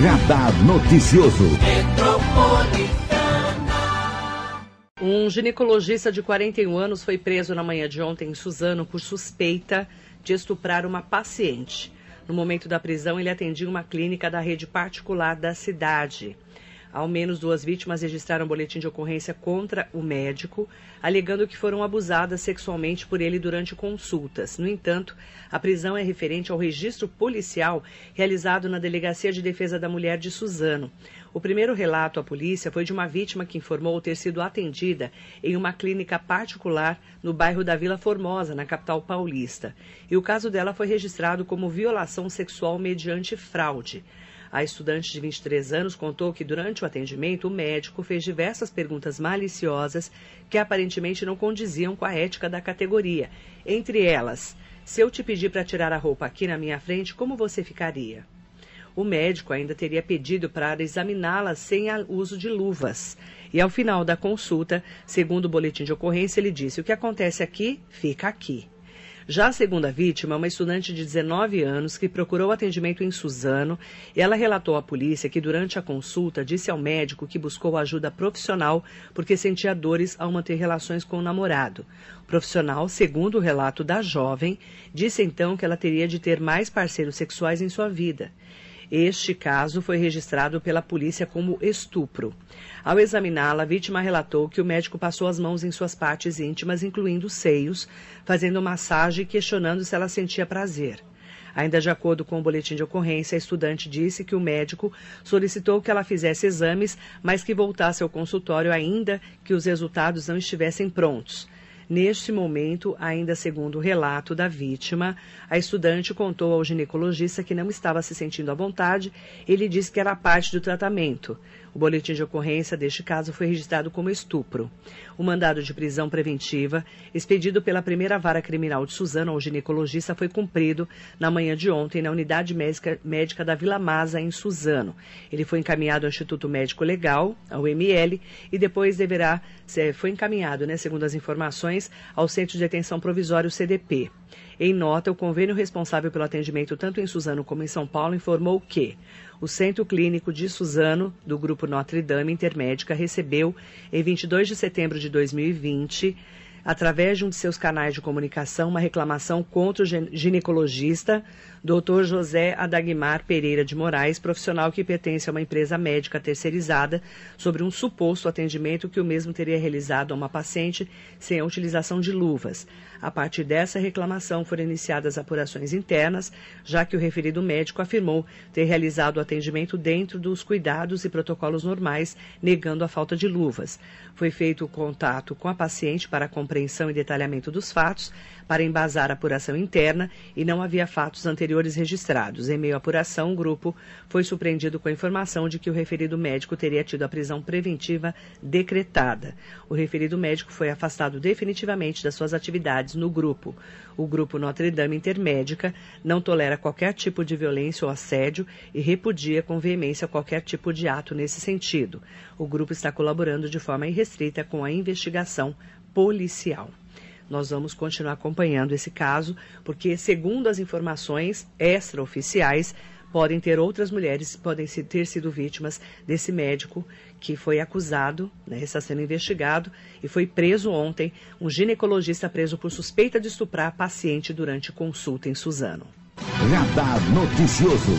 Radar Noticioso. Um ginecologista de 41 anos foi preso na manhã de ontem em Suzano por suspeita de estuprar uma paciente. No momento da prisão, ele atendia uma clínica da rede particular da cidade. Ao menos duas vítimas registraram um boletim de ocorrência contra o médico, alegando que foram abusadas sexualmente por ele durante consultas. No entanto, a prisão é referente ao registro policial realizado na Delegacia de Defesa da Mulher de Suzano. O primeiro relato à polícia foi de uma vítima que informou ter sido atendida em uma clínica particular no bairro da Vila Formosa, na capital paulista. E o caso dela foi registrado como violação sexual mediante fraude. A estudante de 23 anos contou que durante o atendimento o médico fez diversas perguntas maliciosas que aparentemente não condiziam com a ética da categoria. Entre elas, se eu te pedir para tirar a roupa aqui na minha frente, como você ficaria? O médico ainda teria pedido para examiná-la sem uso de luvas. E ao final da consulta, segundo o boletim de ocorrência, ele disse: o que acontece aqui, fica aqui. Já a segunda vítima é uma estudante de 19 anos que procurou atendimento em Suzano. Ela relatou à polícia que durante a consulta disse ao médico que buscou ajuda profissional porque sentia dores ao manter relações com o namorado. O profissional, segundo o relato da jovem, disse então que ela teria de ter mais parceiros sexuais em sua vida. Este caso foi registrado pela polícia como estupro. Ao examiná-la, a vítima relatou que o médico passou as mãos em suas partes íntimas, incluindo os seios, fazendo massagem e questionando se ela sentia prazer. Ainda de acordo com o boletim de ocorrência, a estudante disse que o médico solicitou que ela fizesse exames, mas que voltasse ao consultório ainda que os resultados não estivessem prontos. Neste momento, ainda segundo o relato da vítima, a estudante contou ao ginecologista que não estava se sentindo à vontade. Ele disse que era parte do tratamento. O boletim de ocorrência deste caso foi registrado como estupro. O mandado de prisão preventiva, expedido pela primeira vara criminal de Suzano ao ginecologista, foi cumprido na manhã de ontem na unidade médica, médica da Vila Masa, em Suzano. Ele foi encaminhado ao Instituto Médico Legal, ao ML, e depois deverá ser, foi encaminhado, né, segundo as informações, ao Centro de Detenção Provisório CDP. Em nota, o convênio responsável pelo atendimento tanto em Suzano como em São Paulo informou que o Centro Clínico de Suzano, do Grupo Notre Dame Intermédica, recebeu, em 22 de setembro de 2020, através de um de seus canais de comunicação, uma reclamação contra o ginecologista Dr. José Adagmar Pereira de Moraes, profissional que pertence a uma empresa médica terceirizada, sobre um suposto atendimento que o mesmo teria realizado a uma paciente sem a utilização de luvas. A partir dessa reclamação foram iniciadas apurações internas, já que o referido médico afirmou ter realizado o atendimento dentro dos cuidados e protocolos normais, negando a falta de luvas. Foi feito o contato com a paciente para a compreensão e detalhamento dos fatos, para embasar a apuração interna e não havia fatos anteriores registrados. Em meio à apuração, o grupo foi surpreendido com a informação de que o referido médico teria tido a prisão preventiva decretada. O referido médico foi afastado definitivamente das suas atividades no grupo. O grupo Notre Dame Intermédica não tolera qualquer tipo de violência ou assédio e repudia com veemência qualquer tipo de ato nesse sentido. O grupo está colaborando de forma irrestrita com a investigação policial. Nós vamos continuar acompanhando esse caso, porque, segundo as informações extraoficiais, podem ter outras mulheres podem ter sido vítimas desse médico que foi acusado, né, está sendo investigado e foi preso ontem, um ginecologista preso por suspeita de estuprar paciente durante consulta em Suzano. Radar noticioso.